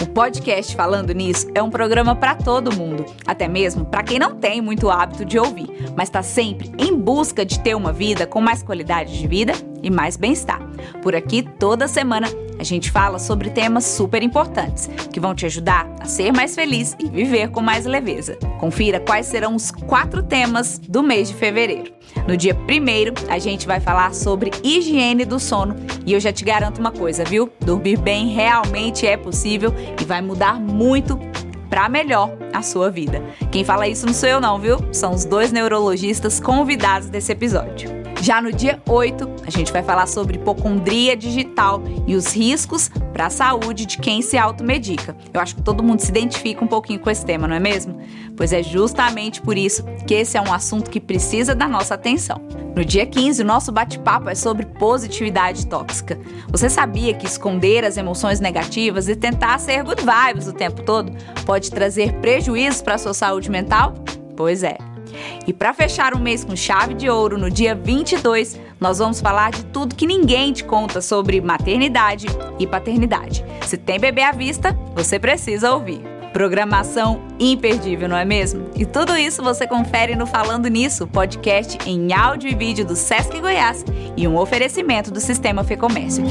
O podcast Falando Nisso é um programa para todo mundo, até mesmo para quem não tem muito hábito de ouvir, mas está sempre em busca de ter uma vida com mais qualidade de vida e mais bem-estar. Por aqui, toda semana, a gente fala sobre temas super importantes que vão te ajudar a ser mais feliz e viver com mais leveza. Confira quais serão os quatro temas do mês de fevereiro. No dia primeiro, a gente vai falar sobre higiene do sono e eu já te garanto uma coisa, viu? Dormir bem realmente é possível e vai mudar muito para melhor a sua vida. Quem fala isso não sou eu não, viu? São os dois neurologistas convidados desse episódio. Já no dia 8, a gente vai falar sobre hipocondria digital e os riscos para a saúde de quem se automedica. Eu acho que todo mundo se identifica um pouquinho com esse tema, não é mesmo? Pois é justamente por isso que esse é um assunto que precisa da nossa atenção. No dia 15, o nosso bate-papo é sobre positividade tóxica. Você sabia que esconder as emoções negativas e tentar ser good vibes o tempo todo pode trazer prejuízos para a sua saúde mental? Pois é. E para fechar o mês com chave de ouro, no dia 22, nós vamos falar de tudo que ninguém te conta sobre maternidade e paternidade. Se tem bebê à vista, você precisa ouvir. Programação imperdível, não é mesmo? E tudo isso você confere no Falando Nisso, podcast em áudio e vídeo do Sesc Goiás e um oferecimento do Sistema Fê Comércio.